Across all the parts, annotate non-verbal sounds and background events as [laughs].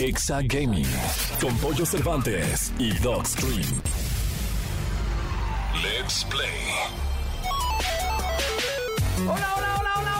Exa Gaming con Pollo Cervantes y Dog Stream. Let's play. Hola, hola, hola, hola, hola.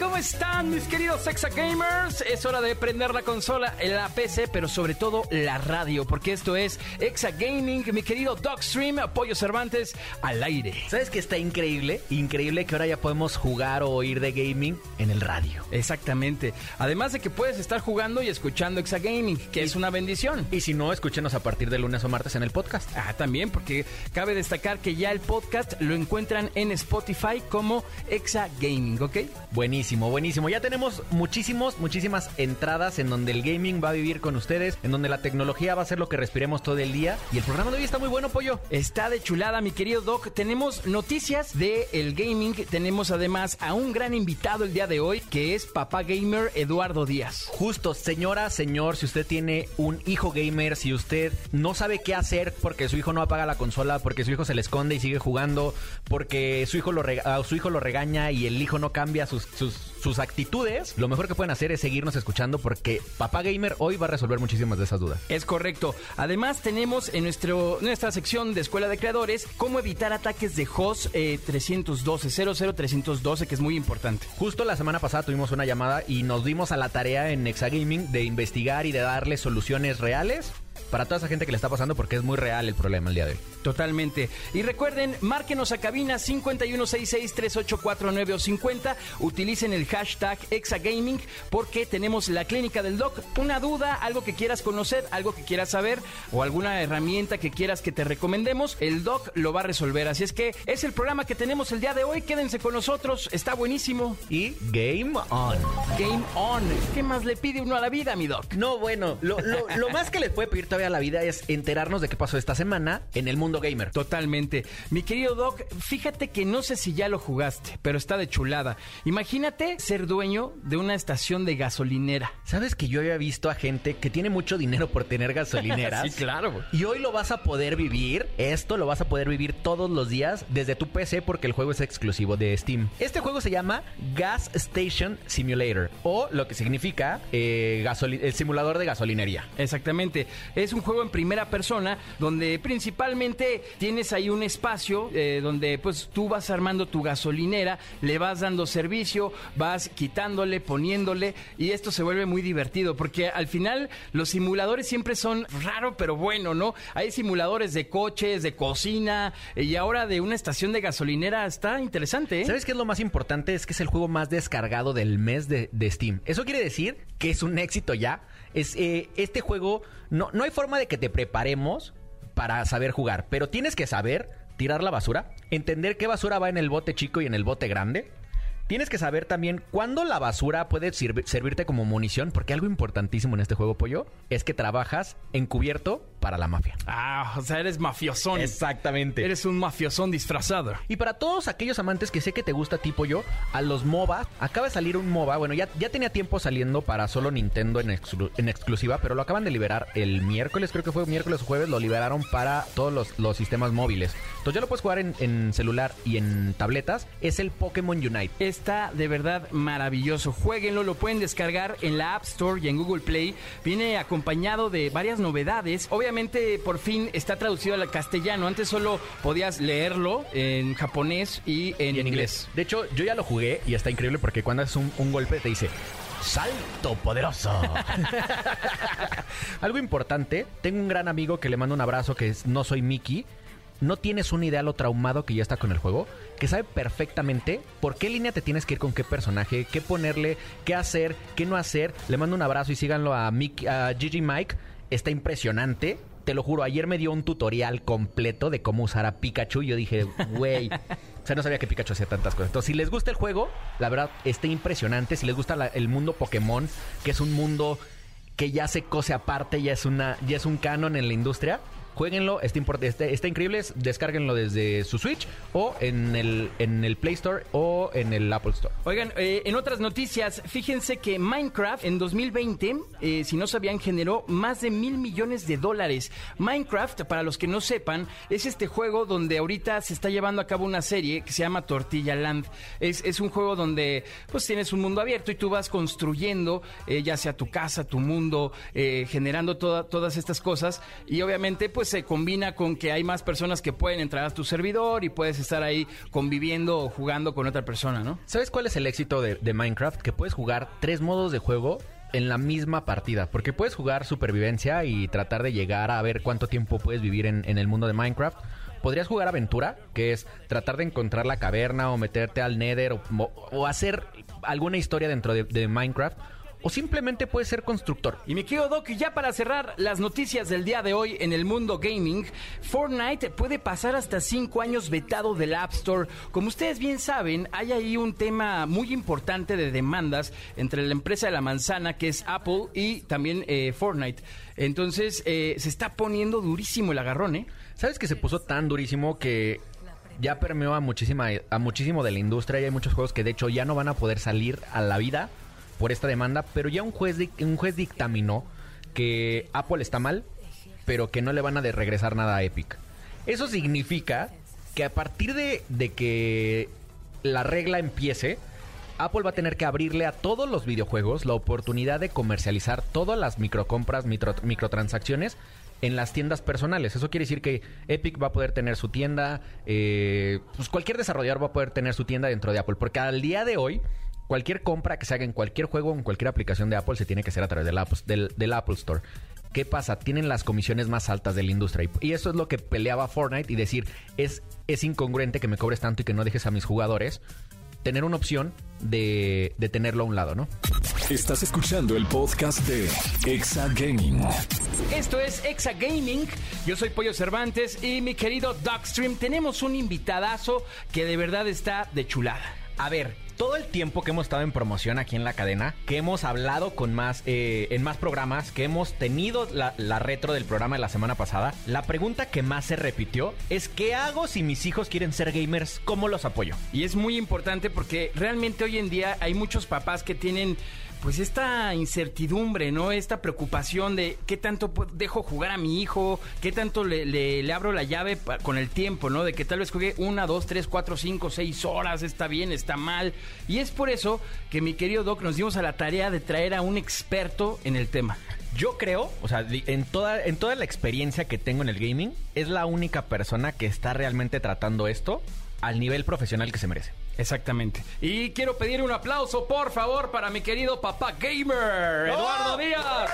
¿Cómo están mis queridos Sexa Gamers? Es hora de prender la consola, la PC, pero sobre todo la radio, porque esto es Exa Gaming, mi querido Dogstream, Pollo Cervantes, al aire. ¿Sabes qué está increíble? Increíble que ahora ya podemos jugar o oír de gaming en el radio. Exactamente. Además de que puedes estar jugando y escuchando Exa Gaming, que es una bendición. Y si no, escúchenos a partir de lunes o martes en el podcast. Ah, también, porque cabe destacar que ya el podcast lo encuentran en Spotify como Exa Gaming, ¿ok? Buenísimo, buenísimo. Ya tenemos muchísimos, muchísimas entradas en donde el gaming va a vivir con ustedes, en donde la tecnología va a ser lo que respiremos todo el día. Y el programa de hoy está muy bueno, pollo. Está de chulada, mi querido Doc. Tenemos noticias de el gaming. Tenemos además a un gran invitado el día de hoy, que es papá gamer Eduardo Díaz. Justo, señora, señor, si usted tiene un hijo gamer, si usted no sabe qué hacer porque su hijo no apaga la consola, porque su hijo se le esconde y sigue jugando, porque su hijo lo, rega- su hijo lo regaña y el hijo no cambia sus, sus, sus actitudes, lo mejor que pueden hacer es seguirnos escuchando porque papá gamer hoy va a resolver muchísimas de esas dudas. Es correcto. Además, tenemos en nuestro, nuestra sección de Escuela de Creadores cómo evitar ataques de HOS eh, 312, 00312, que es muy importante. Justo la semana pasada tuvimos una llamada y nos dimos a la tarea en Exagaming de investigar y de darle soluciones reales para toda esa gente que le está pasando porque es muy real el problema el día de hoy. Totalmente. Y recuerden, márquenos a cabina 5166-3849 o 50. Utilicen el hashtag Exagaming porque tenemos la clínica del doc. Una duda, algo que quieras conocer, algo que quieras saber o alguna herramienta que quieras que te recomendemos, el doc lo va a resolver. Así es que es el programa que tenemos el día de hoy. Quédense con nosotros, está buenísimo. Y Game On. Game on. ¿Qué más le pide uno a la vida, mi doc? No, bueno, lo, lo- lo más que les puede pedir todavía a la vida es enterarnos de qué pasó esta semana en el mundo gamer. Totalmente. Mi querido Doc, fíjate que no sé si ya lo jugaste, pero está de chulada. Imagínate ser dueño de una estación de gasolinera. ¿Sabes que yo había visto a gente que tiene mucho dinero por tener gasolineras? [laughs] Sí, claro. Y hoy lo vas a poder vivir, esto lo vas a poder vivir todos los días desde tu PC porque el juego es exclusivo de Steam. Este juego se llama Gas Station Simulator o lo que significa eh, el simulador de gasolinería. Exactamente. Es un juego en primera persona donde principalmente tienes ahí un espacio eh, donde pues tú vas armando tu gasolinera, le vas dando servicio, vas quitándole, poniéndole y esto se vuelve muy divertido porque al final los simuladores siempre son raro pero bueno, ¿no? Hay simuladores de coches, de cocina eh, y ahora de una estación de gasolinera está interesante, ¿eh? ¿Sabes qué es lo más importante? Es que es el juego más descargado del mes de, de Steam. Eso quiere decir que es un éxito ya. Es, eh, este juego, no, no hay forma de que te preparemos para saber jugar, pero tienes que saber tirar la basura, entender qué basura va en el bote chico y en el bote grande. Tienes que saber también cuándo la basura puede servirte como munición, porque algo importantísimo en este juego, pollo, es que trabajas encubierto para la mafia. Ah, o sea, eres mafiosón. Exactamente. Eres un mafiosón disfrazado. Y para todos aquellos amantes que sé que te gusta tipo yo, a los MOBA, acaba de salir un MOBA, bueno, ya, ya tenía tiempo saliendo para solo Nintendo en, exclu- en exclusiva, pero lo acaban de liberar el miércoles, creo que fue miércoles o jueves, lo liberaron para todos los, los sistemas móviles. Entonces ya lo puedes jugar en, en celular y en tabletas, es el Pokémon Unite. Está de verdad maravilloso. Jueguenlo, lo pueden descargar en la App Store y en Google Play. Viene acompañado de varias novedades. Obviamente, por fin está traducido al castellano. Antes solo podías leerlo en japonés y en, Y en inglés. De hecho, yo ya lo jugué y está increíble porque cuando haces un, un golpe te dice ¡Salto poderoso! [laughs] [laughs] Algo importante, tengo un gran amigo que le mando un abrazo que es No Soy Mickey. No tienes una idea lo traumado que ya está con el juego, que sabe perfectamente por qué línea te tienes que ir con qué personaje, qué ponerle, qué hacer, qué no hacer. Le mando un abrazo y síganlo a, Mickey, a Gigi Mike. Está impresionante. Te lo juro, ayer me dio un tutorial completo de cómo usar a Pikachu. y Yo dije, güey. O sea, no sabía que Pikachu hacía tantas cosas. Entonces, si les gusta el juego, la verdad, está impresionante. Si les gusta el mundo Pokémon, que es un mundo que ya se cose aparte, ya es una, ya es un canon en la industria, Jueguenlo, está, import- está, increíble. es- Descárguenlo desde su Switch o en el, en el Play Store o en el Apple Store. Oigan, eh, en otras noticias, fíjense que Minecraft en 2020, eh, si no sabían, generó más de mil millones de dólares. Minecraft, para los que no sepan, es este juego donde ahorita se está llevando a cabo una serie que se llama Tortilla Land. Es, es un juego donde pues tienes un mundo abierto y tú vas construyendo, eh, ya sea tu casa, tu mundo, generando toda- todas estas cosas. Y obviamente pues se combina con que hay más personas que pueden entrar a tu servidor y puedes estar ahí conviviendo o jugando con otra persona, ¿no? ¿Sabes cuál es el éxito de, Minecraft? Que puedes jugar tres modos de juego en la misma partida. Porque puedes jugar supervivencia y tratar de llegar a ver cuánto tiempo puedes vivir en, el mundo de Minecraft. Podrías jugar aventura, que es tratar de encontrar la caverna o meterte al Nether o, hacer alguna historia dentro de, de Minecraft. O simplemente puedes ser constructor. Y mi querido Doc, ya para cerrar las noticias del día de hoy en el mundo gaming, Fortnite puede pasar hasta 5 años vetado del App Store. Como ustedes bien saben, hay ahí un tema muy importante de demandas entre la empresa de la manzana, que es Apple, y también eh, Fortnite. Entonces, eh, se está poniendo durísimo el agarrón, ¿eh? ¿Sabes que se puso tan durísimo que ya permeó a muchísima a muchísimo de la industria y hay muchos juegos que de hecho ya no van a poder salir a la vida por esta demanda, pero ya un juez un juez dictaminó que Apple está mal, pero que no le van a regresar nada a Epic. Eso significa que a partir de, de que la regla empiece, Apple va a tener que abrirle a todos los videojuegos la oportunidad de comercializar todas las microcompras, micro- microtransacciones en las tiendas personales. Eso quiere decir que Epic va a poder tener su tienda, eh, pues cualquier desarrollador va a poder tener su tienda dentro de Apple, porque al día de hoy cualquier compra que se haga en cualquier juego o en cualquier aplicación de Apple se tiene que hacer a través del Apple, del, del Apple Store. ¿Qué pasa? Tienen las comisiones más altas de la industria. Y, y eso es lo que peleaba Fortnite y decir, es, es incongruente que me cobres tanto y que no dejes a mis jugadores tener una opción de, de tenerlo a un lado, ¿no? Estás escuchando el podcast de Exa Gaming. Esto es Exa Gaming. Yo soy Pollo Cervantes y mi querido Dogstream, tenemos un invitadazo que de verdad está de chulada. A ver, todo el tiempo que hemos estado en promoción aquí en la cadena, que hemos hablado con más, eh, en más programas, que hemos tenido la, la retro del programa de la semana pasada, la pregunta que más se repitió es ¿qué hago si mis hijos quieren ser gamers? ¿Cómo los apoyo? Y es muy importante porque realmente hoy en día hay muchos papás que tienen pues esta incertidumbre, ¿no? Esta preocupación de qué tanto dejo jugar a mi hijo, qué tanto le, abro la llave con el tiempo, ¿no? De que tal vez juegue una, dos, tres, cuatro, cinco, seis horas, está bien, está mal. Y es por eso que mi querido Doc nos dimos a la tarea de traer a un experto en el tema. Yo creo, o sea, en toda, en toda la experiencia que tengo en el gaming, es la única persona que está realmente tratando esto al nivel profesional que se merece. Exactamente. Y quiero pedir un aplauso, por favor, para mi querido papá gamer, Eduardo Díaz.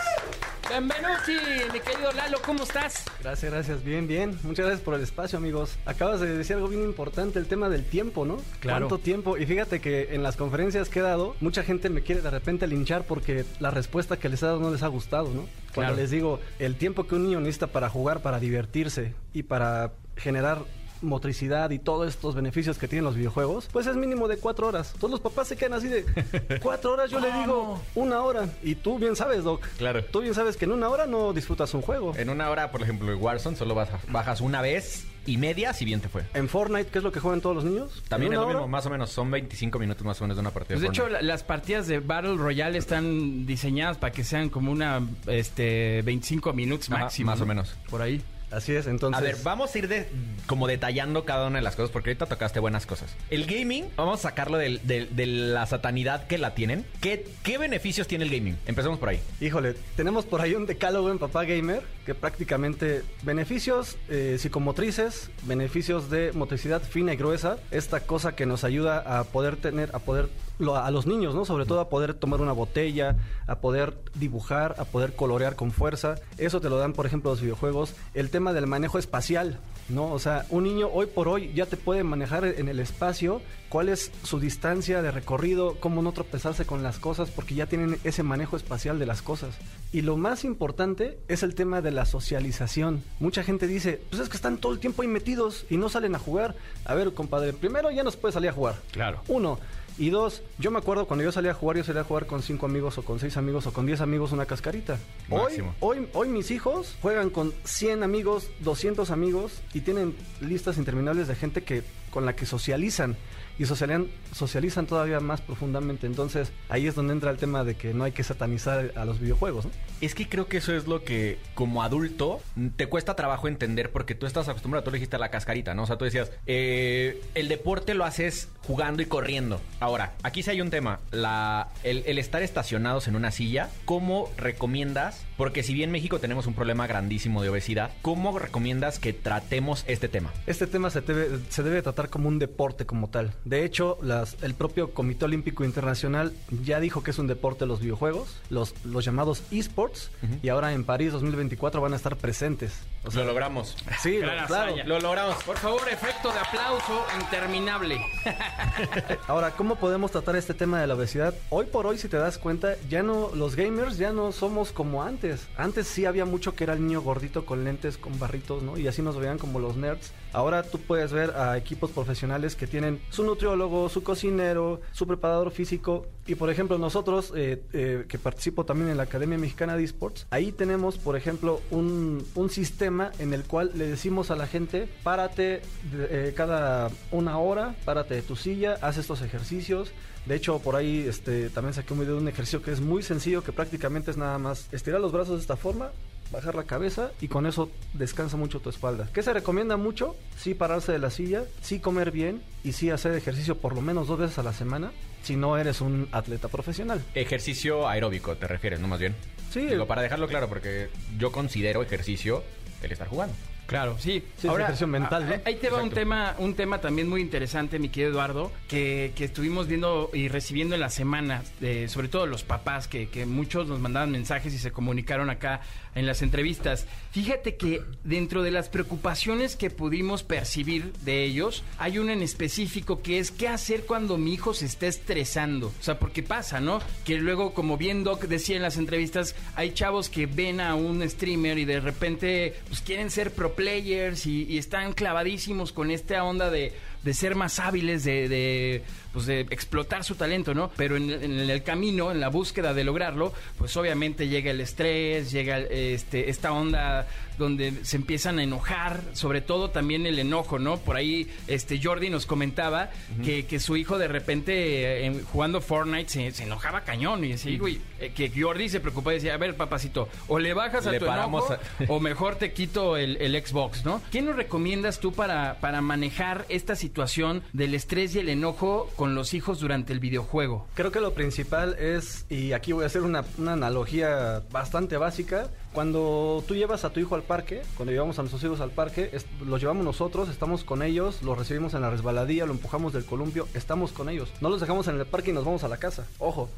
Benvenuti, mi querido Lalo, ¿cómo estás? Gracias, gracias. Bien, bien. Muchas gracias por el espacio, amigos. Acabas de decir algo bien importante, el tema del tiempo, ¿no? Claro. ¿Cuánto tiempo? Y fíjate que en las conferencias que he dado, mucha gente me quiere de repente linchar porque la respuesta que les he dado no les ha gustado, ¿no? Cuando Claro. les digo, el tiempo que un niño necesita para jugar, para divertirse y para generar motricidad y todos estos beneficios que tienen los videojuegos, pues es mínimo de cuatro horas. Todos los papás se quedan así de [laughs] cuatro horas, yo le digo una hora. Y tú bien sabes, Doc. Claro. Tú bien sabes que en una hora no disfrutas un juego. En una hora, por ejemplo, en Warzone solo bajas, bajas una vez y media, si bien te fue. En Fortnite, ¿qué es lo que juegan todos los niños? También ¿En es lo mismo, más o menos, son 25 minutos más o menos de una partida. Pues de de hecho, la- las partidas de Battle Royale están diseñadas para que sean como una, este, 25 minutos Ajá, máximo. más o ¿no? menos. Por ahí. Así es, entonces. A ver, vamos a ir de, como detallando cada una de las cosas, porque ahorita tocaste buenas cosas. El gaming, vamos a sacarlo del- del- de, la satanidad que la tienen. ¿Qué, ¿Qué beneficios tiene el gaming? Empecemos por ahí. Híjole, tenemos por ahí un decálogo en Papá Gamer que prácticamente beneficios eh, psicomotrices, beneficios de motricidad fina y gruesa, esta cosa que nos ayuda a poder tener, a poder a los niños, ¿no? Sobre todo a poder tomar una botella, a poder dibujar, a poder colorear con fuerza. Eso te lo dan, por ejemplo, los videojuegos. El tema del manejo espacial, ¿no? O sea, un niño hoy por hoy ya te puede manejar en el espacio cuál es su distancia de recorrido, cómo no tropezarse con las cosas, porque ya tienen ese manejo espacial de las cosas. Y lo más importante es el tema de la socialización. Mucha gente dice, pues es que están todo el tiempo ahí metidos y no salen a jugar. A ver, compadre, primero ya no se puede salir a jugar. Claro. Uno. Y dos, yo me acuerdo cuando yo salía a jugar, yo salía a jugar con cinco amigos o con seis amigos o con diez amigos una cascarita. Hoy, hoy, hoy mis hijos juegan con 100 amigos, 200 amigos y tienen listas interminables de gente que con la que socializan y socializan, socializan todavía más profundamente. Entonces ahí es donde entra el tema de que no hay que satanizar a los videojuegos. ¿no? Es que creo que eso es lo que, como adulto, te cuesta trabajo entender porque tú estás acostumbrado, tú le dijiste a la cascarita, ¿no? O sea, tú decías, eh, el deporte lo haces jugando y corriendo. Ahora, aquí sí hay un tema, la, el, el estar estacionados en una silla, ¿cómo recomiendas? Porque si bien en México tenemos un problema grandísimo de obesidad, ¿cómo recomiendas que tratemos este tema? Este tema se debe, se debe tratar como un deporte como tal. De hecho, las, el propio Comité Olímpico Internacional ya dijo que es un deporte los videojuegos, los, los llamados esports, y ahora en París 2024 van a estar presentes. O sea, lo logramos. sí, lo- claro. Lo logramos. Por favor, efecto de aplauso interminable. [laughs] Ahora, ¿cómo podemos tratar este tema de la obesidad? Hoy por hoy, si te das cuenta, ya no, los gamers ya no somos como antes. Antes sí había mucho que era el niño gordito con lentes, con barritos, ¿no? Y así nos veían como los nerds. Ahora tú puedes ver a equipos profesionales que tienen su nutriólogo, su cocinero, su preparador físico. Y por ejemplo, nosotros, eh, eh, que participo también en la Academia Mexicana de Esports, ahí tenemos, por ejemplo, un, un sistema en el cual le decimos a la gente, párate eh, cada una hora, párate de tu silla, haz estos ejercicios. De hecho, por ahí este, también saqué un video de un ejercicio que es muy sencillo, que prácticamente es nada más estirar los brazos de esta forma, bajar la cabeza y con eso descansa mucho tu espalda. ¿Qué se recomienda mucho? Sí pararse de la silla, sí comer bien y sí hacer ejercicio por lo menos dos veces a la semana si no eres un atleta profesional. Ejercicio aeróbico, te refieres, ¿no? Más bien. Sí, Digo, para dejarlo claro, porque yo considero ejercicio el estar jugando. Claro, sí. Sí, es mental, ¿no? Ahí te va un tema, un tema también muy interesante, mi querido Eduardo, que, que estuvimos viendo y recibiendo en las semanas, de, sobre todo los papás, que, que muchos nos mandaban mensajes y se comunicaron acá en las entrevistas. Fíjate que dentro de las preocupaciones que pudimos percibir de ellos, hay una en específico que es qué hacer cuando mi hijo se está estresando. O sea, porque pasa, ¿no? Que luego, como bien Doc decía en las entrevistas, hay chavos que ven a un streamer y de repente pues, quieren ser pro players y, están clavadísimos con esta onda de, de ser más hábiles, de, pues, de explotar su talento, ¿no? Pero en, en el camino, en la búsqueda de lograrlo, pues obviamente llega el estrés, llega este, esta onda donde se empiezan a enojar, sobre todo también el enojo, ¿no? Por ahí este Jordi nos comentaba que, que su hijo de repente eh, jugando Fortnite se, se enojaba cañón y decía, güey, eh, que Jordi se preocupaba y decía, a ver, papacito, o le bajas a Le tu enojo a- o mejor te quito el, el Xbox, ¿no? ¿Qué nos recomiendas tú para, para manejar esta situación del estrés y el enojo con los hijos durante el videojuego? Creo que lo principal es, y aquí voy a hacer una, una analogía bastante básica, cuando tú llevas a tu hijo al parque, cuando llevamos a nuestros hijos al parque, los llevamos nosotros, estamos con ellos, los recibimos en la resbaladilla, lo empujamos del columpio, estamos con ellos. No los dejamos en el parque y nos vamos a la casa. Ojo.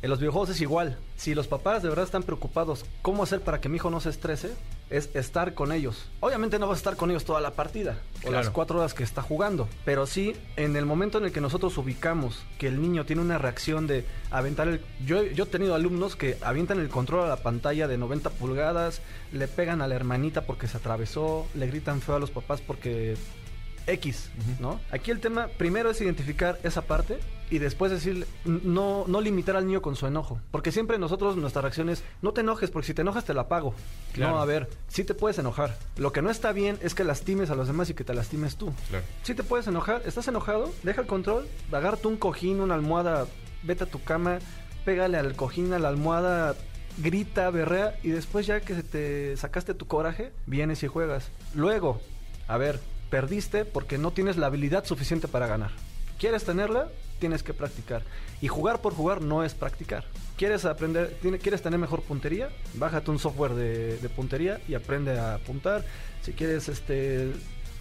En los videojuegos es igual. Si los papás de verdad están preocupados cómo hacer para que mi hijo no se estrese, es estar con ellos. Obviamente no vas a estar con ellos toda la partida o las cuatro horas que está jugando, pero sí en el momento en el que nosotros ubicamos que el niño tiene una reacción de aventar el... Yo, yo he tenido alumnos que avientan el control a la pantalla de 90 pulgadas, le pegan a la hermanita porque se atravesó, le gritan feo a los papás porque X, ¿no? Aquí el tema primero es identificar esa parte y después decir, no, no limitar al niño con su enojo. Porque siempre nosotros, nuestra reacción es, no te enojes, porque si te enojas te la pago. Claro. No, a ver, sí te puedes enojar. Lo que no está bien es que lastimes a los demás y que te lastimes tú. Claro. Sí te puedes enojar, estás enojado, deja el control, agárrate un cojín, una almohada, vete a tu cama, pégale al cojín, a la almohada, grita, berrea y después ya que te sacaste tu coraje, vienes y juegas. Luego, a ver, perdiste porque no tienes la habilidad suficiente para ganar. ¿Quieres tenerla? Tienes que practicar. Y jugar por jugar no es practicar. ¿Quieres aprender, tiene- quieres tener mejor puntería? Bájate un software de, de puntería y aprende a apuntar. Si quieres este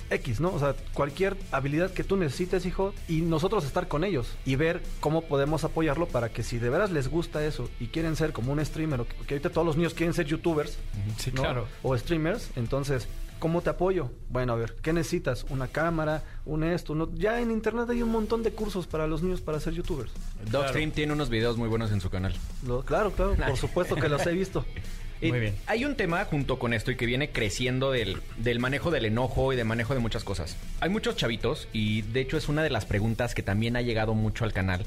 X, ¿no? O sea, cualquier habilidad que tú necesites, hijo, y nosotros estar con ellos y ver cómo podemos apoyarlo para que si de veras les gusta eso y quieren ser como un streamer, que, ahorita todos los niños quieren ser youtubers, Sí, ¿no? claro. O streamers, entonces, ¿cómo te apoyo? Bueno, a ver, ¿qué necesitas? Una cámara, un esto, no- ya en internet hay un montón de cursos para los niños para ser youtubers. Dogstream tiene unos videos muy buenos en su canal. Lo- claro, claro, por supuesto que los he visto. [laughs] Muy bien. Hay un tema junto con esto y que viene creciendo del, del manejo del enojo y del manejo de muchas cosas. Hay muchos chavitos y de hecho es una de las preguntas que también ha llegado mucho al canal.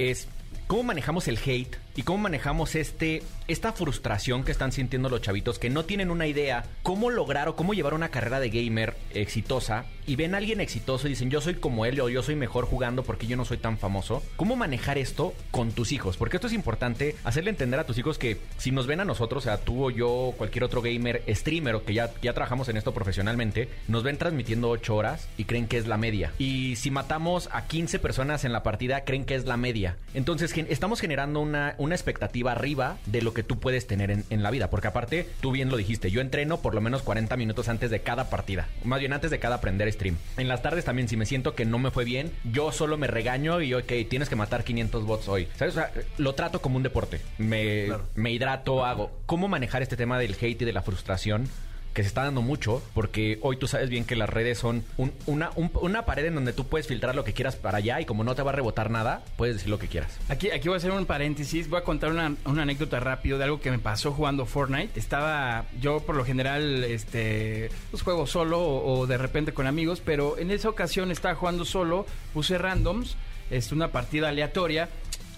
es cómo manejamos el hate y cómo manejamos este esta frustración que están sintiendo los chavitos que no tienen una idea cómo lograr o cómo llevar una carrera de gamer exitosa y ven a alguien exitoso y dicen yo soy como él o yo soy mejor jugando porque yo no soy tan famoso. ¿Cómo manejar esto con tus hijos? Porque esto es importante hacerle entender a tus hijos que si nos ven a nosotros, o sea, tú o yo, cualquier otro gamer, streamer o que ya, ya trabajamos en esto profesionalmente, nos ven transmitiendo 8 horas y creen que es la media. Y si matamos a 15 personas en la partida, creen que es la media. Entonces estamos generando una, una expectativa arriba de lo que tú puedes tener en, en la vida. Porque aparte, tú bien lo dijiste, yo entreno por lo menos 40 minutos antes de cada partida. Más bien antes de cada aprender stream. En las tardes también, si me siento que no me fue bien, yo solo me regaño y, ok, tienes que matar 500 bots hoy. ¿Sabes? O sea, lo trato como un deporte. Me, Claro. me hidrato, hago. ¿Cómo manejar este tema del hate y de la frustración? Que se está dando mucho, porque hoy tú sabes bien que las redes son un- una, un- una pared en donde tú puedes filtrar lo que quieras para allá y como no te va a rebotar nada, puedes decir lo que quieras. Aquí, aquí voy a hacer un paréntesis, voy a contar una, anécdota rápido de algo que me pasó jugando Fortnite. Estaba, yo por lo general, este, pues juego solo o, de repente con amigos, pero en esa ocasión estaba jugando solo, puse randoms, este, una partida aleatoria,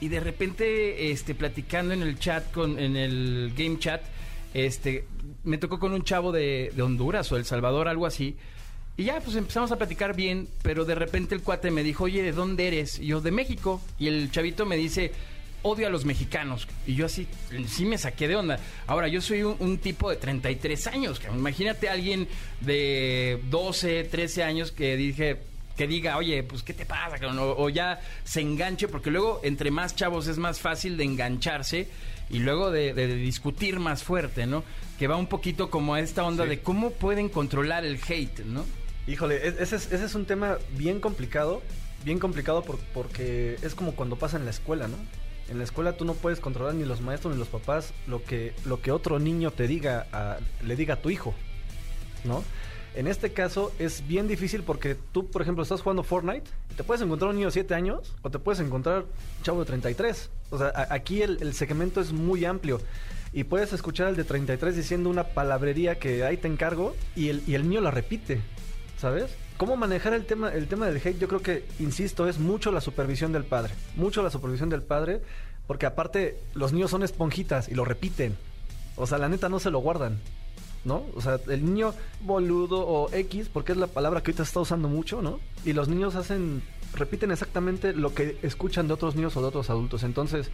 y de repente, este, platicando en el chat, con, en el game chat, este, me tocó con un chavo de, Honduras o El Salvador, algo así. Y ya, pues empezamos a platicar bien, pero de repente el cuate me dijo, oye, ¿de dónde eres? Y yo, de México. Y el chavito me dice, odio a los mexicanos. Y yo así, sí me saqué de onda. Ahora, yo soy un, tipo de 33 años. Imagínate a alguien de 12, 13 años que dije, que diga, oye, pues, ¿qué te pasa? o ya se enganche, porque luego entre más chavos es más fácil de engancharse y luego de, de discutir más fuerte, ¿no? Que va un poquito como a esta onda Sí. de cómo pueden controlar el hate, ¿no? Híjole, e- ese es, ese es un tema bien complicado, bien complicado por- porque es como cuando pasa en la escuela, ¿no? En la escuela tú no puedes controlar ni los maestros ni los papás lo que, lo que otro niño te diga, a- le diga a tu hijo, ¿no? En este caso es bien difícil porque tú, por ejemplo, estás jugando Fortnite, te puedes encontrar un niño de 7 años o te puedes encontrar un chavo de 33. O sea, aquí el, el segmento es muy amplio. Y puedes escuchar al de 33 diciendo una palabrería que ahí te encargo y el, y el niño la repite, ¿sabes? ¿Cómo manejar el tema, el tema del hate? Yo creo que, insisto, es mucho la supervisión del padre. Mucho la supervisión del padre, porque aparte los niños son esponjitas y lo repiten. O sea, la neta no se lo guardan. ¿No? O sea, el niño boludo o X, porque es la palabra que ahorita se está usando mucho, ¿no? Y los niños hacen, repiten exactamente lo que escuchan de otros niños o de otros adultos. Entonces,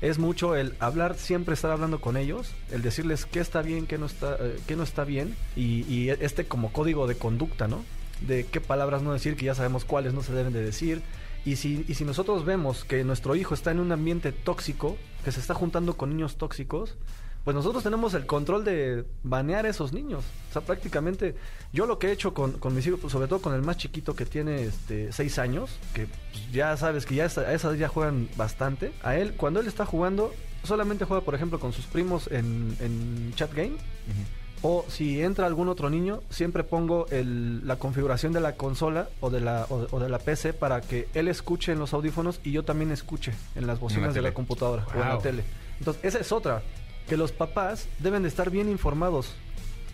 es mucho el hablar, siempre estar hablando con ellos, el decirles qué está bien, qué no está, eh, qué no está bien, y, y este como código de conducta, ¿no? De qué palabras no decir, que ya sabemos cuáles no se deben de decir. Y si, y si nosotros vemos que nuestro hijo está en un ambiente tóxico, que se está juntando con niños tóxicos, pues nosotros tenemos el control de banear a esos niños. O sea, prácticamente yo lo que he hecho con, con mis hijos, pues, sobre todo con el más chiquito que tiene este, seis años, que pues, ya sabes que ya está- a esas ya juegan bastante. A él, cuando él está jugando, solamente juega, por ejemplo, con sus primos en, en chat game. O si entra algún otro niño, siempre pongo el- la configuración de la consola o de la, o, o de la PC para que él escuche en los audífonos y yo también escuche en las bocinas de la computadora o en la tele. Entonces, esa es otra, que los papás deben de estar bien informados.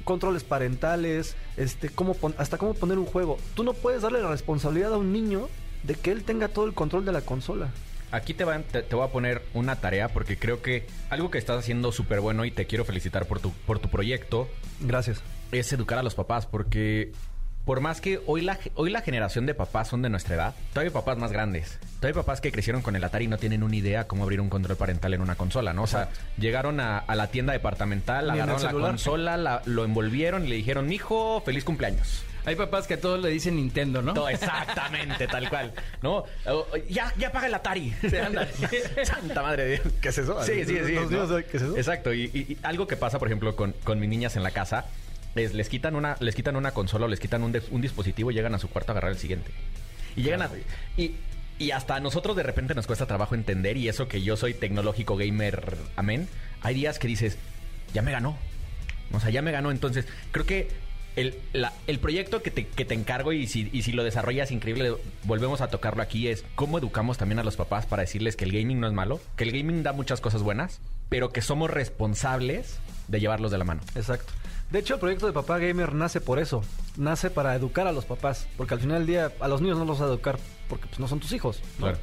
Controles parentales, este, cómo pon- hasta cómo poner un juego. Tú no puedes darle la responsabilidad a un niño de que él tenga todo el control de la consola. Aquí te, te, te voy a poner una tarea porque creo que algo que estás haciendo súper bueno y te quiero felicitar por tu, por tu proyecto Gracias. es educar a los papás porque por más que hoy la, hoy la generación de papás son de nuestra edad, todavía hay papás más grandes. Todavía hay papás que crecieron con el Atari y no tienen una idea cómo abrir un control parental en una consola, ¿no? O sea, llegaron a, a la tienda departamental, agarraron la consola, la- lo envolvieron y le dijeron, mijo, feliz cumpleaños. Hay papás que a todos le dicen Nintendo, ¿no? Todo, exactamente, [laughs] tal cual. ¿No? Ya, ya paga el Atari. [laughs] Santa madre de Dios. ¿Qué es eso? Sí, sí, sí. ¿no? Exacto. Y, y- y algo que pasa, por ejemplo, con, con mis niñas en la casa es les quitan una, les quitan una consola o les quitan un, de- un dispositivo y llegan a su cuarto a agarrar el siguiente. Y llegan a. Y, y hasta a nosotros de repente nos cuesta trabajo entender, y eso que yo soy tecnológico gamer, amén. Hay días que dices, ya me ganó. O sea, ya me ganó. Entonces, creo que el, la- el proyecto que te, que te encargo y si, y si lo desarrollas increíble, volvemos a tocarlo aquí, es cómo educamos también a los papás para decirles que el gaming no es malo, que el gaming da muchas cosas buenas, pero que somos responsables de llevarlos de la mano. Exacto. De hecho, el proyecto de Papá Gamer nace por eso. Nace para educar a los papás. Porque al final del día a los niños no los vas a educar porque pues, no son tus hijos. ¿no? Claro.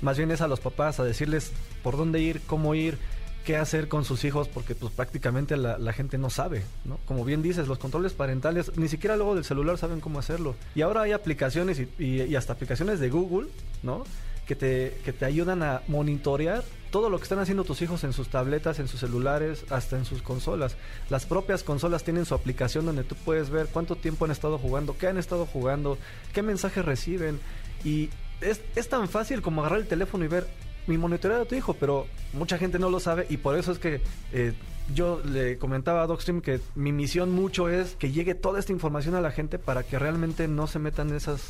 Más bien es a los papás a decirles por dónde ir, cómo ir, qué hacer con sus hijos, porque pues prácticamente la, la gente no sabe, ¿no? Como bien dices, los controles parentales, ni siquiera luego del celular saben cómo hacerlo. Y ahora hay aplicaciones y, y- y hasta aplicaciones de Google, ¿no? Que te, que te ayudan a monitorear todo lo que están haciendo tus hijos en sus tabletas, en sus celulares, hasta en sus consolas. Las propias consolas tienen su aplicación donde tú puedes ver cuánto tiempo han estado jugando, qué han estado jugando, qué mensajes reciben. Y es, es tan fácil como agarrar el teléfono y ver mi monitoreo de tu hijo, pero mucha gente no lo sabe y por eso es que eh, yo le comentaba a Docstream que mi misión mucho es que llegue toda esta información a la gente para que realmente no se metan esas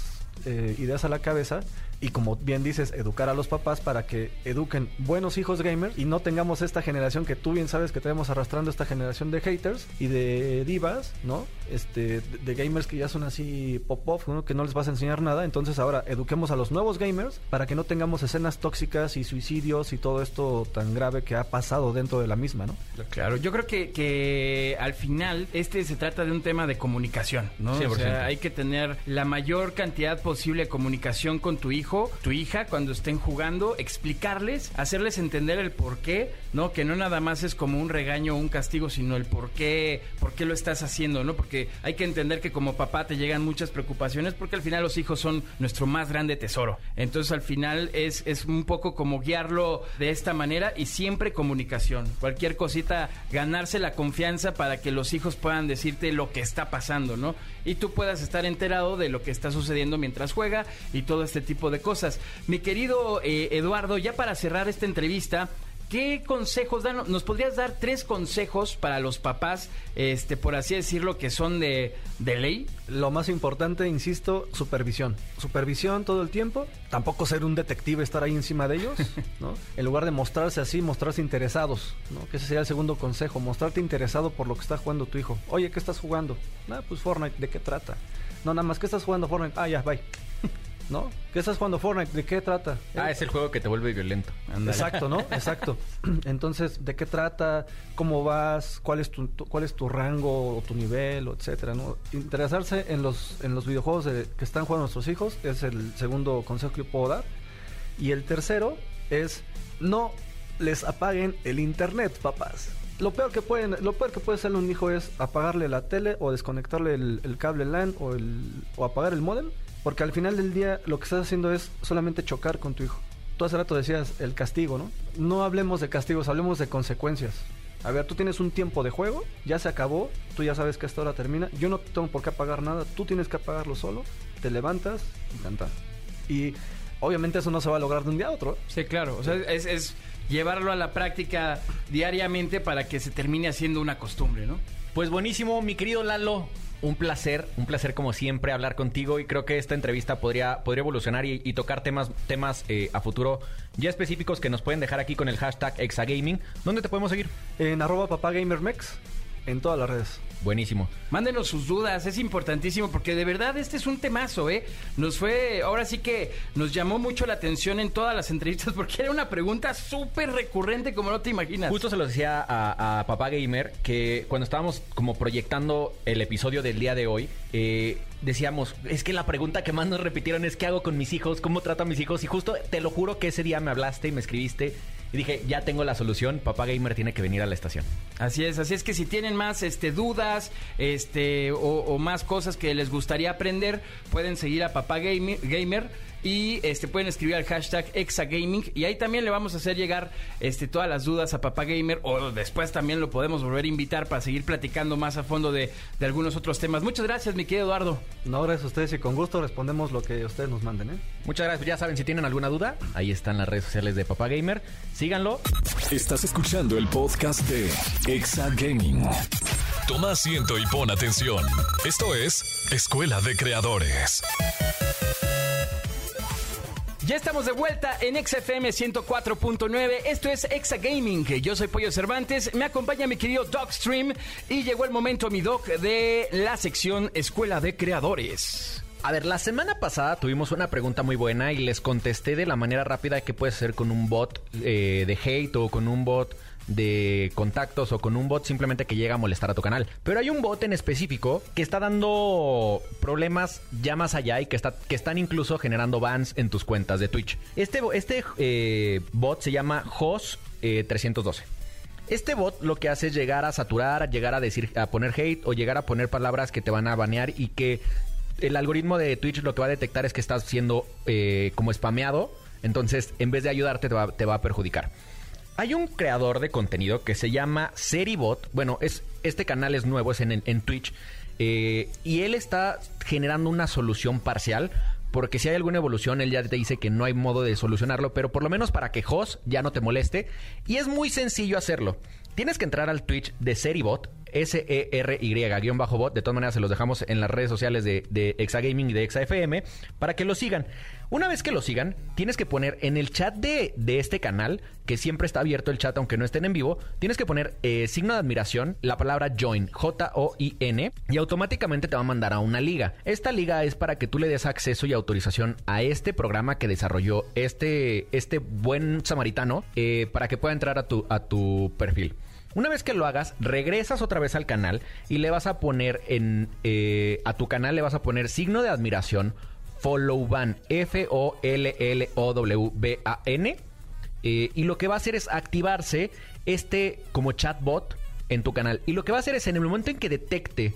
eh, ideas a la cabeza y como bien dices, educar a los papás para que eduquen buenos hijos gamers y no tengamos esta generación que tú bien sabes que tenemos arrastrando esta generación de haters y de divas, ¿no? Este, de, gamers que ya son así pop-off, ¿no? Que no les vas a enseñar nada. Entonces ahora eduquemos a los nuevos gamers para que no tengamos escenas tóxicas y suicidios y todo esto tan grave que ha pasado dentro de la misma, ¿no? Claro, yo creo que, que al final este se trata de un tema de comunicación, ¿no? O 100%. sea, hay que tener la mayor cantidad posible de comunicación con tu hijo, tu hija, cuando estén jugando, explicarles, hacerles entender el por qué, ¿no? Que no nada más es como un regaño o un castigo, sino el por qué, por qué lo estás haciendo, ¿no? Porque hay que entender que como papá te llegan muchas preocupaciones porque al final los hijos son nuestro más grande tesoro. Entonces al final es, es un poco como guiarlo de esta manera y siempre comunicación. Cualquier cosita, ganarse la confianza para que los hijos puedan decirte lo que está pasando, ¿no? Y tú puedas estar enterado de lo que está sucediendo mientras juega y todo este tipo de cosas. Mi querido eh, Eduardo, ya para cerrar esta entrevista, ¿Qué consejos dan? ¿Nos podrías dar tres consejos para los papás, este, por así decirlo, que son de, de ley? Lo más importante, insisto, supervisión. Supervisión todo el tiempo. Tampoco ser un detective, estar ahí encima de ellos, [laughs] ¿no? En lugar de mostrarse así, mostrarse interesados, ¿no? Que ese sería el segundo consejo, mostrarte interesado por lo que está jugando tu hijo. Oye, ¿qué estás jugando? Ah, pues Fortnite, ¿de qué trata? No, nada más, ¿qué estás jugando Fortnite? Ah, ya, bye. [laughs] ¿No? ¿Qué estás jugando Fortnite? ¿De qué trata? Ah, es el juego que te vuelve violento. Exacto, ¿no? [laughs] Exacto. [clears throat] Entonces, ¿de qué trata? ¿Cómo vas? ¿Cuál es tu, tu- cuál es tu rango o tu nivel, o etcétera, ¿no? Interesarse en los en los videojuegos de- que están jugando nuestros hijos es el segundo consejo que puedo dar. Y el tercero es no les apaguen el internet, papás. Lo peor que pueden, lo peor que puede hacerle un hijo es apagarle la tele o desconectarle el, cable LAN o el o apagar el modem, porque al final del día lo que estás haciendo es solamente chocar con tu hijo. Tú hace rato decías el castigo, ¿no? No hablemos de castigos, hablemos de consecuencias. A ver, tú tienes un tiempo de juego, ya se acabó, tú ya sabes que esta hora termina, yo no tengo por qué apagar nada, tú tienes que apagarlo solo, te levantas y cantar. Y obviamente eso no se va a lograr de un día a otro. Sí, claro. O sea, es llevarlo a la práctica diariamente para que se termine haciendo una costumbre, ¿no? Pues buenísimo, mi querido Lalo. Un placer, un placer como siempre hablar contigo y creo que esta entrevista podría, podría evolucionar y, y tocar temas, temas eh, a futuro ya específicos que nos pueden dejar aquí con el hashtag Exagaming. ¿Dónde te podemos seguir? En arroba papagamermex, en todas las redes. Buenísimo. Mándenos sus dudas, es importantísimo porque de verdad este es un temazo, ¿eh? Nos fue, ahora sí que nos llamó mucho la atención en todas las [laughs] entrevistas porque era una pregunta súper recurrente como no te imaginas. Justo se lo decía a, a Papá Gamer que cuando estábamos como proyectando el episodio del día de hoy, eh, decíamos, es que la pregunta que más nos repitieron es ¿qué hago con mis hijos? ¿Cómo trato a mis hijos? Y justo te lo juro que ese día me hablaste y me escribiste y dije, ya tengo la solución, Papá Gamer tiene que venir a la estación. Así es, así es que si tienen más este, dudas este, o, o más cosas que les gustaría aprender, pueden seguir a Papá Gamer, Gamer y este, pueden escribir al hashtag Exagaming y ahí también le vamos a hacer llegar este, todas las dudas a Papá Gamer o después también lo podemos volver a invitar para seguir platicando más a fondo de, de algunos otros temas. Muchas gracias, mi querido Eduardo. No, gracias a ustedes y con gusto respondemos lo que ustedes nos manden, ¿eh? Muchas gracias, ya saben, si tienen alguna duda, ahí están las redes sociales de Papá Gamer, síganlo. Estás escuchando el podcast de Exa Gaming. Toma asiento y pon atención. Esto es Escuela de Creadores. Ya estamos de vuelta en XFM 104.9. Esto es Exa Gaming. Yo soy Pollo Cervantes. Me acompaña mi querido Dogstream. Y llegó el momento, mi Doc, de la sección Escuela de Creadores. A ver, la semana pasada tuvimos una pregunta muy buena y les contesté de la manera rápida que puedes hacer con un bot eh, de hate o con un bot de contactos o con un bot simplemente que llega a molestar a tu canal. Pero hay un bot en específico que está dando problemas ya más allá y que, está, que están incluso generando bans en tus cuentas de Twitch. Este, este eh, bot se llama HOS312. Este bot lo que hace es llegar a saturar, llegar a decir, a poner hate o llegar a poner palabras que te van a banear y que el algoritmo de Twitch lo que va a detectar es que estás siendo eh, como spameado. Entonces, en vez de ayudarte, te va, te va, a perjudicar. Hay un creador de contenido que se llama Seribot. Bueno, es, este canal es nuevo, es en, Twitch. Eh, y él está generando una solución parcial porque si hay alguna evolución, él ya te dice que no hay modo de solucionarlo, pero por lo menos para que Jos ya no te moleste. Y es muy sencillo hacerlo. Tienes que entrar al Twitch de Seribot, S-E-R-Y-bot. De todas maneras, se los dejamos en las redes sociales de, de Exagaming y de ExaFM para que lo sigan. Una vez que lo sigan, tienes que poner en el chat de, de este canal, que siempre está abierto el chat aunque no estén en vivo, tienes que poner eh, signo de admiración, la palabra join, J-O-I-N, y automáticamente te va a mandar a una liga. Esta liga es para que tú le des acceso y autorización a este programa que desarrolló este, este buen samaritano eh, para que pueda entrar a tu, a tu perfil. Una vez que lo hagas, regresas otra vez al canal y le vas a poner en eh, a tu canal le vas a poner signo de admiración Followban, F-O-L-L-O-W-B-A-N. Eh, y lo que va a hacer es activarse este como chatbot en tu canal. Y lo que va a hacer es en el momento en que detecte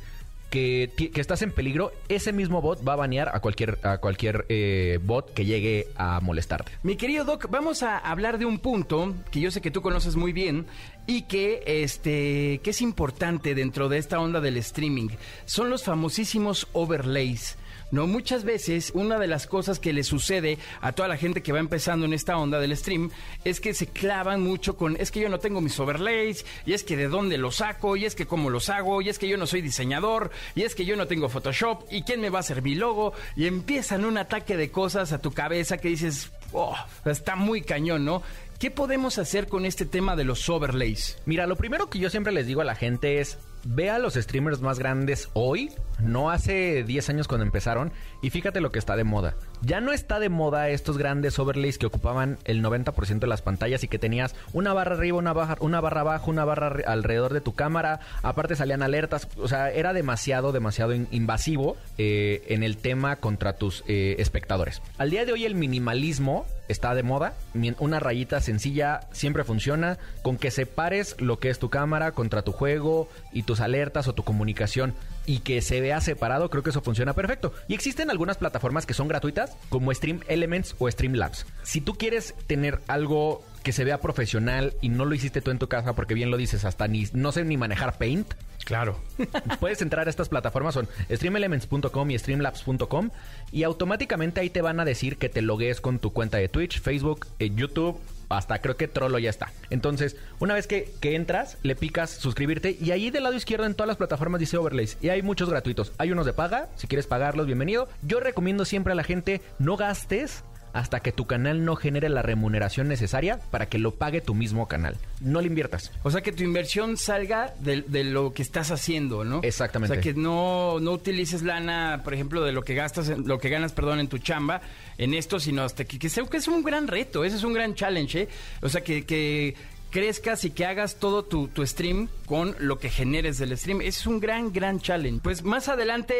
que, que, estás en peligro, ese mismo bot va a banear a cualquier, a cualquier eh, bot que llegue a molestarte. Mi querido Doc, vamos a hablar de un punto que yo sé que tú conoces muy bien y que, este, que es importante dentro de esta onda del streaming. Son los famosísimos overlays. No, muchas veces una de las cosas que le sucede a toda la gente que va empezando en esta onda del stream es que se clavan mucho con, es que yo no tengo mis overlays, y es que de dónde los saco, y es que cómo los hago, y es que yo no soy diseñador, y es que yo no tengo Photoshop, y quién me va a hacer mi logo, y empiezan un ataque de cosas a tu cabeza que dices, oh, está muy cañón, ¿no? ¿Qué podemos hacer con este tema de los overlays? Mira, lo primero que yo siempre les digo a la gente es, ve a los streamers más grandes hoy, no hace 10 años cuando empezaron, y fíjate lo que está de moda. Ya no está de moda estos grandes overlays que ocupaban el 90% de las pantallas y que tenías una barra arriba, una barra, una barra abajo, una barra alrededor de tu cámara, aparte salían alertas, o sea, era demasiado, demasiado invasivo eh, en el tema contra tus eh, espectadores. Al día de hoy el minimalismo está de moda, una rayita sencilla siempre funciona, con que separes lo que es tu cámara contra tu juego y tus alertas o tu comunicación y que se vea separado, creo que eso funciona perfecto. Y existen algunas plataformas que son gratuitas, como Stream Elements o Streamlabs. Si tú quieres tener algo que se vea profesional y no lo hiciste tú en tu casa, porque bien lo dices, hasta ni no sé ni manejar Paint. Claro. [laughs] Puedes entrar a estas plataformas, son streamelements.com y streamlabs.com y automáticamente ahí te van a decir que te logues con tu cuenta de Twitch, Facebook, eh, YouTube, hasta creo que Trollo ya está. Entonces, una vez que, que, entras, le picas suscribirte y ahí del lado izquierdo en todas las plataformas dice overlays. Y hay muchos gratuitos. Hay unos de paga, si quieres pagarlos, bienvenido. Yo recomiendo siempre a la gente, no gastes hasta que tu canal no genere la remuneración necesaria para que lo pague tu mismo canal. No le inviertas. O sea, que tu inversión salga de, de lo que estás haciendo, ¿no? Exactamente. O sea, que no, no utilices lana, por ejemplo, de lo que gastas, lo que ganas, perdón, en tu chamba, en esto, sino hasta que, que, que es un gran reto, ese es un gran challenge, ¿eh? O sea, que, que crezcas y que hagas todo tu, tu, stream con lo que generes del stream. Ese es un gran, gran challenge. Pues más adelante,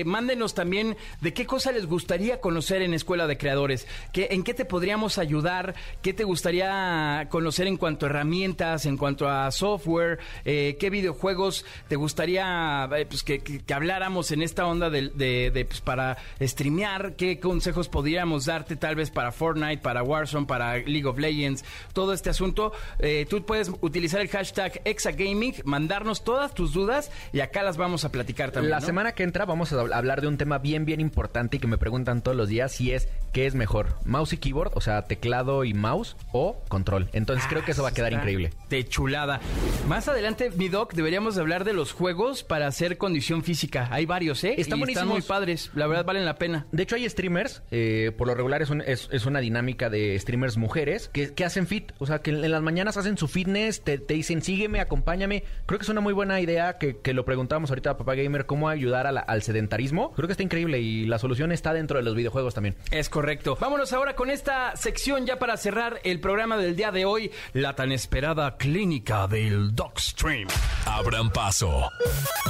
eh, mándenos también de qué cosa les gustaría conocer en Escuela de Creadores. ¿Qué, ¿En qué te podríamos ayudar? ¿Qué te gustaría conocer en cuanto a herramientas, en cuanto a software? Eh, ¿Qué videojuegos te gustaría eh, pues, que, que, que, habláramos en esta onda de, de, de pues, para streamear? ¿Qué consejos podríamos darte tal vez para Fortnite, para Warzone, para League of Legends? Todo este asunto eh, tú puedes utilizar el hashtag Exagaming, mandarnos todas tus dudas y acá las vamos a platicar también. La ¿no? semana que entra vamos a hablar de un tema bien, bien importante y que me preguntan todos los días si es qué es mejor, mouse y keyboard, o sea, teclado y mouse o control. Entonces ah, creo que eso va a quedar increíble. De chulada. Más adelante, mi doc, deberíamos hablar de los juegos para hacer condición física. Hay varios, ¿eh? Están, y están muy padres. La verdad, valen la pena. De hecho, hay streamers, eh, por lo regular es, un, es, es, una dinámica de streamers mujeres que, que hacen fit. O sea, que en, en las mañanas mañanas hacen su fitness, te, te dicen sígueme, acompáñame. Creo que es una muy buena idea que, que lo preguntamos ahorita a Papá Gamer, cómo ayudar a la- al sedentarismo. Creo que está increíble y la solución está dentro de los videojuegos también. Es correcto. Vámonos ahora con esta sección ya para cerrar el programa del día de hoy, la tan esperada clínica del Dogstream. Abran paso.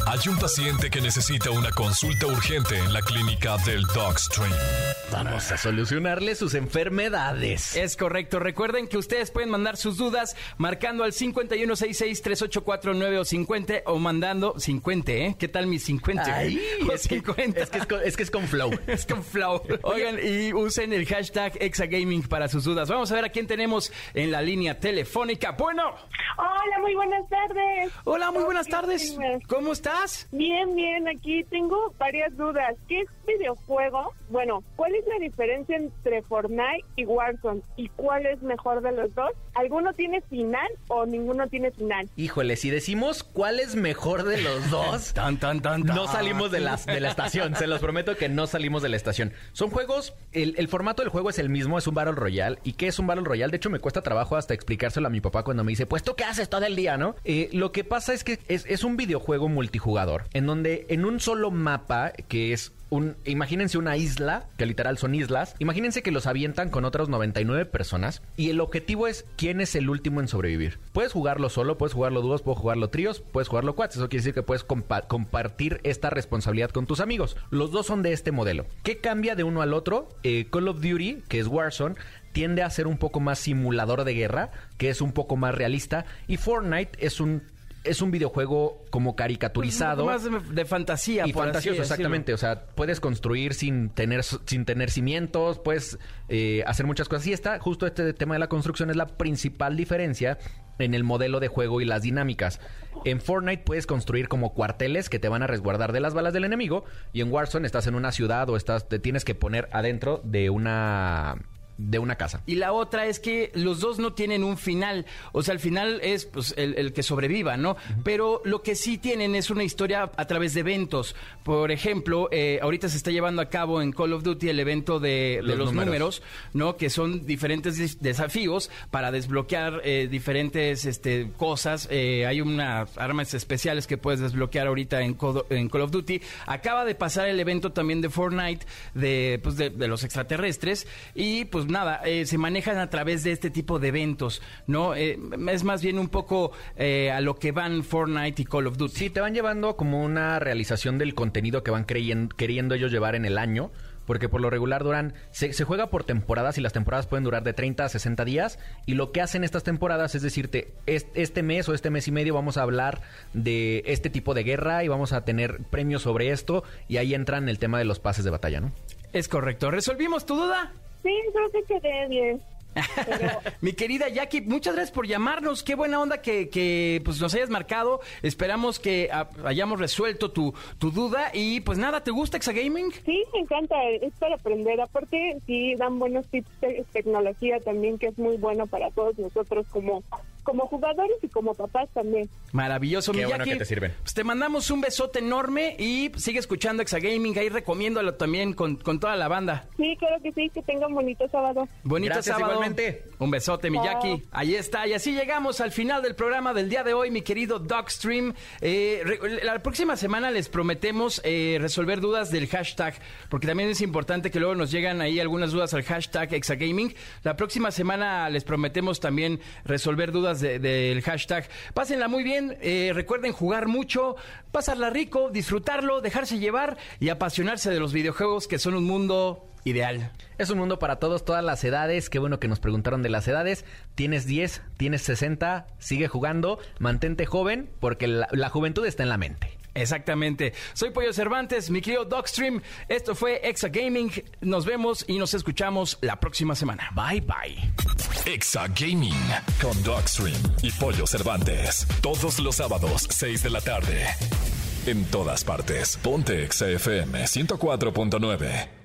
Hay un paciente que necesita una consulta urgente en la clínica del Dogstream. Vamos a solucionarle sus enfermedades. Es correcto. Recuerden que ustedes pueden mandar sus dudas marcando al 5166-3849 o 50 o mandando 50, ¿eh? ¿Qué tal mis 50? Ay, [laughs] es, que, 50. es, que es, con, es que es con flow. [laughs] Es con flow. Oigan, y usen el hashtag Exagaming para sus dudas. Vamos a ver a quién tenemos en la línea telefónica. Bueno, Hola, muy buenas tardes. hola, muy buenas tardes. dime. ¿Cómo estás? Bien, bien, aquí tengo varias dudas. ¿Qué es videojuego? Bueno, ¿cuál es la diferencia entre Fortnite y Warzone? ¿Y cuál es mejor de los dos? ¿Alguno tiene final o ninguno tiene final? Híjole, si decimos cuál es mejor de los [laughs] dos, Tan, tan, tan, tan. no salimos de la, de la estación. Se los prometo que no salimos de la estación. Son juegos, el, el formato del juego es el mismo, es un Battle Royale. ¿Y qué es un Battle Royale? De hecho, me cuesta trabajo hasta explicárselo a mi papá cuando me dice, pues tú qué haces todo el día, ¿no? Eh, lo que pasa es que es, es un videojuego multijugador, en donde en un solo mapa, que es imagínense una isla, que literal son islas. Imagínense que los avientan con otras 99 personas. Y el objetivo es quién es el último en sobrevivir. Puedes jugarlo solo, puedes jugarlo dúos, puedes jugarlo tríos, puedes jugarlo cuates. Eso quiere decir que puedes compa- compartir esta responsabilidad con tus amigos. Los dos son de este modelo. ¿Qué cambia de uno al otro? Eh, Call of Duty, que es Warzone, tiende a ser un poco más simulador de guerra, que es un poco más realista. Y Fortnite es un. Es un videojuego como caricaturizado. Más de, fantasía, Y por fantasioso, exactamente. O sea, puedes construir sin tener, sin tener cimientos, puedes eh, hacer muchas cosas. Y está, justo este tema de la construcción es la principal diferencia en el modelo de juego y las dinámicas. En Fortnite puedes construir como cuarteles que te van a resguardar de las balas del enemigo. Y en Warzone estás en una ciudad o estás, te tienes que poner adentro de una de una casa. Y la otra es que los dos no tienen un final. O sea, el final es pues, el, el que sobreviva, ¿no? Pero lo que sí tienen es una historia a través de eventos. Por ejemplo, eh, ahorita se está llevando a cabo en Call of Duty el evento de, de Los números. números. ¿no? Que son diferentes des- desafíos para desbloquear eh, diferentes este, cosas. Eh, hay unas armas especiales que puedes desbloquear ahorita en, Call- en Call of Duty. Acaba de pasar el evento también de Fortnite de, pues, de, de los extraterrestres y pues nada, eh, se manejan a través de este tipo de eventos, ¿no? Eh, es más bien un poco eh, a lo que van Fortnite y Call of Duty. Sí, te van llevando como una realización del contenido que van queriendo ellos llevar en el año. Porque por lo regular duran, se, se juega por temporadas y las temporadas pueden durar de 30 a 60 días. Y lo que hacen estas temporadas es decirte, es- este mes o este mes y medio vamos a hablar de este tipo de guerra y vamos a tener premios sobre esto. Y ahí entran el tema de los pases de batalla, ¿no? Es correcto. ¿Resolvimos tu duda? Sí, creo que quedé bien. Pero [laughs] Mi querida Jackie, muchas gracias por llamarnos. Qué buena onda que, que, pues, nos hayas marcado. Esperamos que ah, hayamos resuelto tu, tu duda. Y pues nada, ¿te gusta Exagaming? sí, me encanta, es para aprender. Aparte, sí, dan buenos tips de tecnología también, que es muy bueno para todos nosotros como, como jugadores y como papás también. Maravilloso, Qué bueno que te sirven. Pues te mandamos un besote enorme y sigue escuchando Exagaming. Ahí recomiéndalo también con, con toda la banda. Sí, claro que sí, que tengan bonito sábado. Bonito Gracias, sábado. igualmente. Un besote, mi Chao. Jackie. Ahí está. Y así llegamos al final del programa del día de hoy, mi querido Dogstream. Eh, la próxima semana les prometemos eh, resolver dudas del hashtag, porque también es importante que luego nos llegan ahí algunas dudas al hashtag Exagaming. La próxima semana les prometemos también resolver dudas de- del hashtag. Pásenla muy bien. eh, recuerden jugar mucho, pasarla rico, disfrutarlo, dejarse llevar y apasionarse de los videojuegos que son un mundo ideal. Es un mundo para todos, todas las edades. Qué bueno que nos preguntaron de las edades. Tienes 10, tienes 60, sigue jugando, mantente joven, porque la juventud está en la mente. Exactamente. Soy Pollo Cervantes, mi querido Dogstream. Esto fue Exa Gaming. Nos vemos y nos escuchamos la próxima semana. Bye bye. Exa Gaming con Dogstream y Pollo Cervantes. Todos los sábados, 6 de la tarde. En todas partes. Ponte Exa FM 104.9.